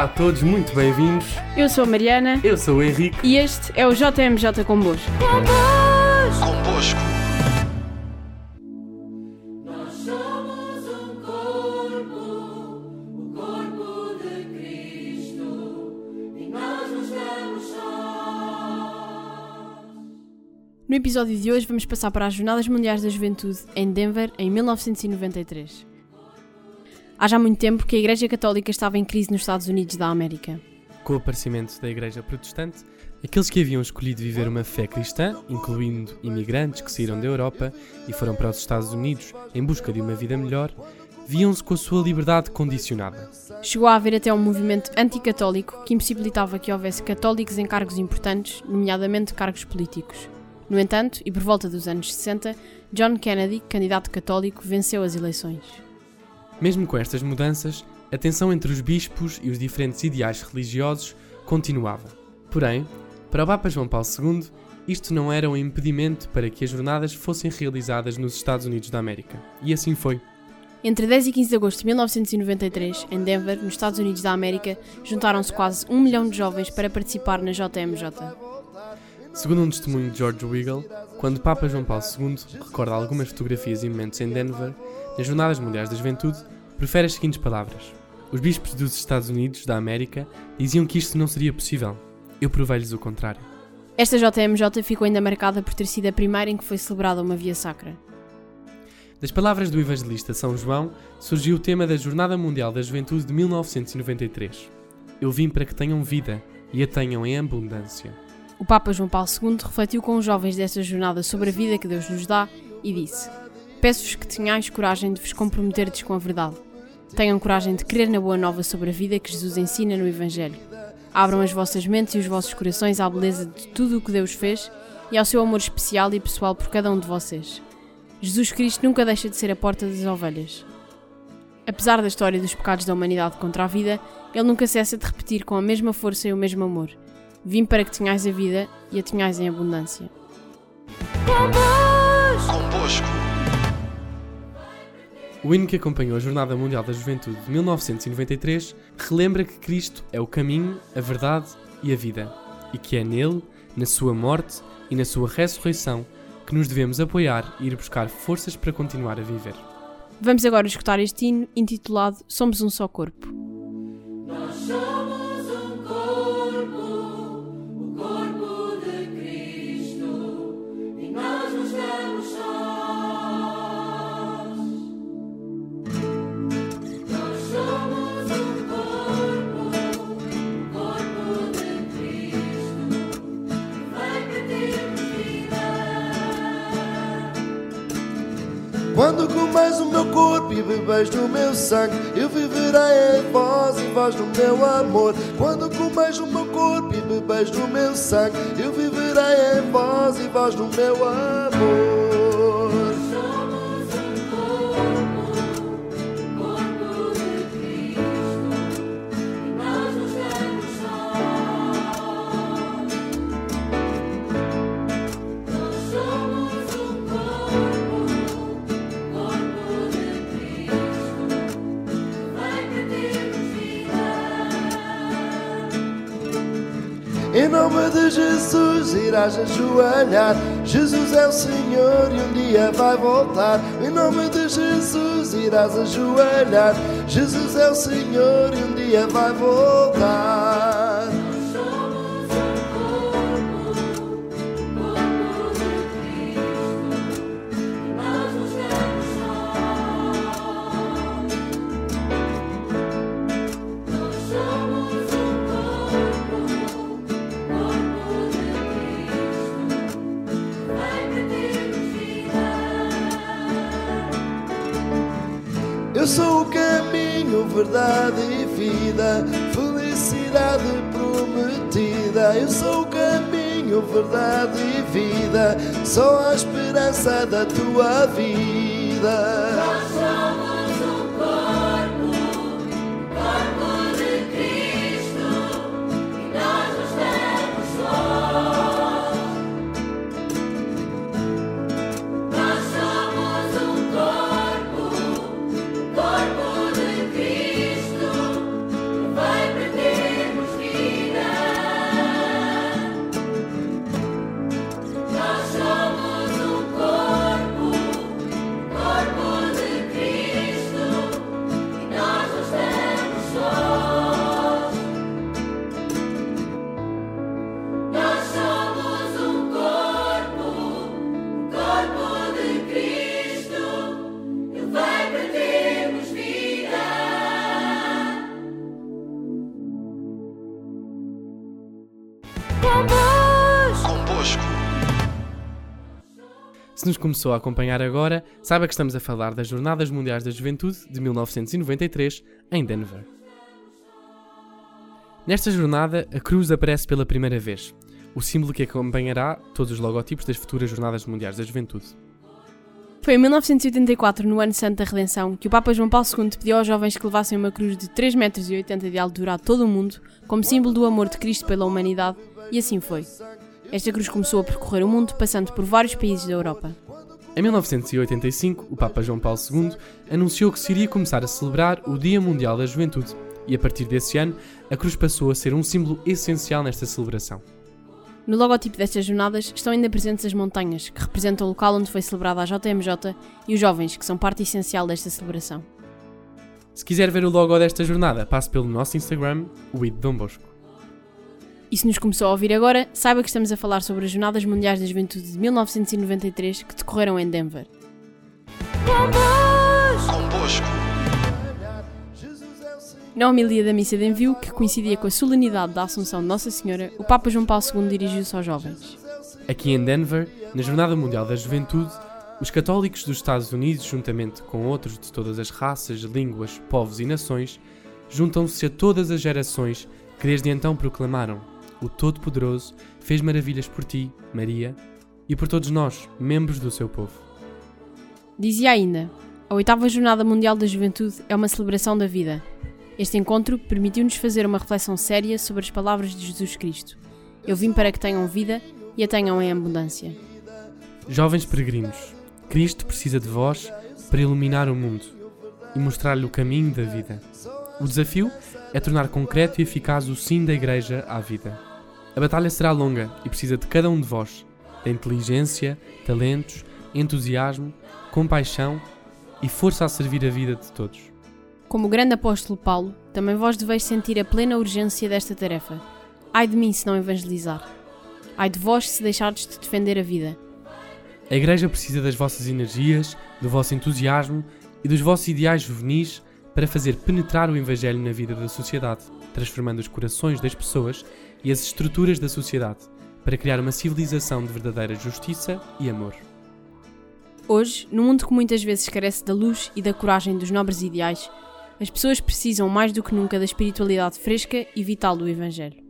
Olá a todos, muito bem-vindos. Eu sou a Mariana Eu sou o Henrique. e este é o JMJ Convosco. Convosco. No episódio de hoje vamos passar para as Jornadas Mundiais da Juventude em Denver em 1993. Há já muito tempo que a Igreja Católica estava em crise nos Estados Unidos da América. Com o aparecimento da Igreja Protestante, aqueles que haviam escolhido viver uma fé cristã, incluindo imigrantes que saíram da Europa e foram para os Estados Unidos em busca de uma vida melhor, viam-se com a sua liberdade condicionada. Chegou a haver até um movimento anticatólico que impossibilitava que houvesse católicos em cargos importantes, nomeadamente cargos políticos. No entanto, e por volta dos anos 60, John Kennedy, candidato católico, venceu as eleições. Mesmo com estas mudanças, a tensão entre os bispos e os diferentes ideais religiosos continuava. Porém, para o Papa João Paulo II, isto não era um impedimento para que as jornadas fossem realizadas nos Estados Unidos da América. E assim foi. Entre 10 e 15 de agosto de 1993, em Denver, nos Estados Unidos da América, juntaram-se quase um milhão de jovens para participar na JMJ. Segundo um testemunho de George Weigel, quando o Papa João Paulo II recorda algumas fotografias e momentos em Denver, nas Jornadas Mundiais da Juventude, prefere as seguintes palavras. Os bispos dos Estados Unidos da América diziam que isto não seria possível. Eu provei-lhes o contrário. Esta JMJ ficou ainda marcada por ter sido a primeira em que foi celebrada uma via sacra. Das palavras do evangelista São João surgiu o tema da Jornada Mundial da Juventude de 1993. Eu vim para que tenham vida e a tenham em abundância. O Papa João Paulo II refletiu com os jovens desta jornada sobre a vida que Deus nos dá e disse: Peço-vos que tenhais coragem de vos comprometerdes com a verdade. Tenham coragem de crer na boa nova sobre a vida que Jesus ensina no Evangelho. Abram as vossas mentes e os vossos corações à beleza de tudo o que Deus fez e ao seu amor especial e pessoal por cada um de vocês. Jesus Cristo nunca deixa de ser a porta das ovelhas. Apesar da história dos pecados da humanidade contra a vida, ele nunca cessa de repetir com a mesma força e o mesmo amor: Vim para que tenhais a vida e a tenhais em abundância. Convosco. O hino que acompanhou a Jornada Mundial da Juventude de 1993 relembra que Cristo é o caminho, a verdade e a vida, e que é nele, na sua morte e na sua ressurreição, que nos devemos apoiar e ir buscar forças para continuar a viver. Vamos agora escutar este hino intitulado Somos um só corpo. Comeis o meu corpo e bebeis do meu sangue, eu viverei em vós e vós no meu amor. Quando comeis o meu corpo e bebeis do meu sangue, eu viverei em vós e vós no meu amor. Jesus irás ajoelhar. Jesus é o Senhor e um dia vai voltar. Em nome de Jesus irás ajoelhar. Jesus é o Senhor e um dia vai voltar. Verdade e vida, felicidade prometida. Eu sou o caminho, verdade e vida, sou a esperança da tua vida. Se nos começou a acompanhar agora, saiba que estamos a falar das Jornadas Mundiais da Juventude de 1993 em Denver. Nesta jornada, a cruz aparece pela primeira vez, o símbolo que acompanhará todos os logotipos das futuras Jornadas Mundiais da Juventude. Foi em 1984, no ano santo da Redenção, que o Papa João Paulo II pediu aos jovens que levassem uma cruz de 3,80 metros de altura a todo o mundo, como símbolo do amor de Cristo pela humanidade, e assim foi. Esta cruz começou a percorrer o mundo, passando por vários países da Europa. Em 1985, o Papa João Paulo II anunciou que se iria começar a celebrar o Dia Mundial da Juventude, e a partir desse ano, a cruz passou a ser um símbolo essencial nesta celebração. No logotipo destas jornadas estão ainda presentes as montanhas, que representam o local onde foi celebrada a JMJ, e os jovens, que são parte essencial desta celebração. Se quiser ver o logo desta jornada, passe pelo nosso Instagram, o Dom Bosco. E se nos começou a ouvir agora, saiba que estamos a falar sobre as Jornadas Mundiais da Juventude de 1993 que decorreram em Denver. Convosco. Na homilia da missa de envio, que coincidia com a solenidade da Assunção de Nossa Senhora, o Papa João Paulo II dirigiu-se aos jovens. Aqui em Denver, na Jornada Mundial da Juventude, os católicos dos Estados Unidos, juntamente com outros de todas as raças, línguas, povos e nações, juntam-se a todas as gerações que desde então proclamaram: O Todo-Poderoso fez maravilhas por ti, Maria, e por todos nós, membros do seu povo. Dizia ainda: A oitava Jornada Mundial da Juventude é uma celebração da vida. Este encontro permitiu-nos fazer uma reflexão séria sobre as palavras de Jesus Cristo. Eu vim para que tenham vida e a tenham em abundância. Jovens peregrinos, Cristo precisa de vós para iluminar o mundo e mostrar-lhe o caminho da vida. O desafio é tornar concreto e eficaz o sim da Igreja à vida. A batalha será longa e precisa de cada um de vós, da inteligência, talentos, entusiasmo, compaixão e força a servir a vida de todos. Como o grande apóstolo Paulo, também vós deveis sentir a plena urgência desta tarefa. Ai de mim se não evangelizar. Ai de vós se deixardes de defender a vida. A Igreja precisa das vossas energias, do vosso entusiasmo e dos vossos ideais juvenis para fazer penetrar o Evangelho na vida da sociedade, transformando os corações das pessoas e as estruturas da sociedade, para criar uma civilização de verdadeira justiça e amor. Hoje, no mundo que muitas vezes carece da luz e da coragem dos nobres ideais, as pessoas precisam mais do que nunca da espiritualidade fresca e vital do Evangelho.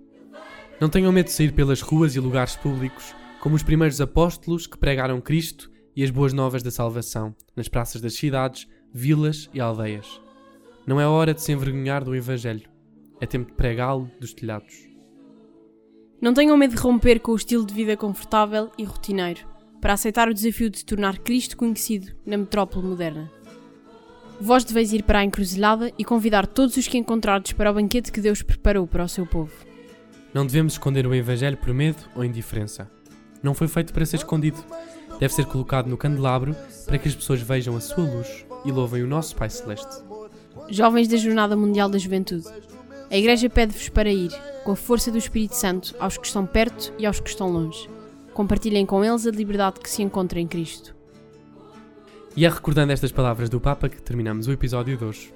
Não tenham medo de sair pelas ruas e lugares públicos, como os primeiros apóstolos que pregaram Cristo e as boas novas da salvação, nas praças das cidades, vilas e aldeias. Não é hora de se envergonhar do Evangelho, é tempo de pregá-lo dos telhados. Não tenham medo de romper com o estilo de vida confortável e rotineiro, para aceitar o desafio de tornar Cristo conhecido na metrópole moderna. Vós deveis ir para a encruzilhada e convidar todos os que encontrardes para o banquete que Deus preparou para o seu povo. Não devemos esconder o Evangelho por medo ou indiferença. Não foi feito para ser escondido. Deve ser colocado no candelabro para que as pessoas vejam a sua luz e louvem o nosso Pai Celeste. Jovens da Jornada Mundial da Juventude, a Igreja pede-vos para ir, com a força do Espírito Santo, aos que estão perto e aos que estão longe. Compartilhem com eles a liberdade que se encontra em Cristo. E é recordando estas palavras do Papa que terminamos o episódio de hoje.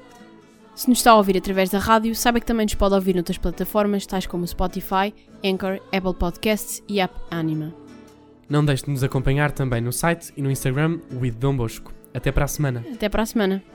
Se nos está a ouvir através da rádio, saiba que também nos pode ouvir noutras plataformas, tais como Spotify, Anchor, Apple Podcasts e App Anima. Não deixe de nos acompanhar também no site e no Instagram with Dom Bosco. Até para a semana. Até para a semana.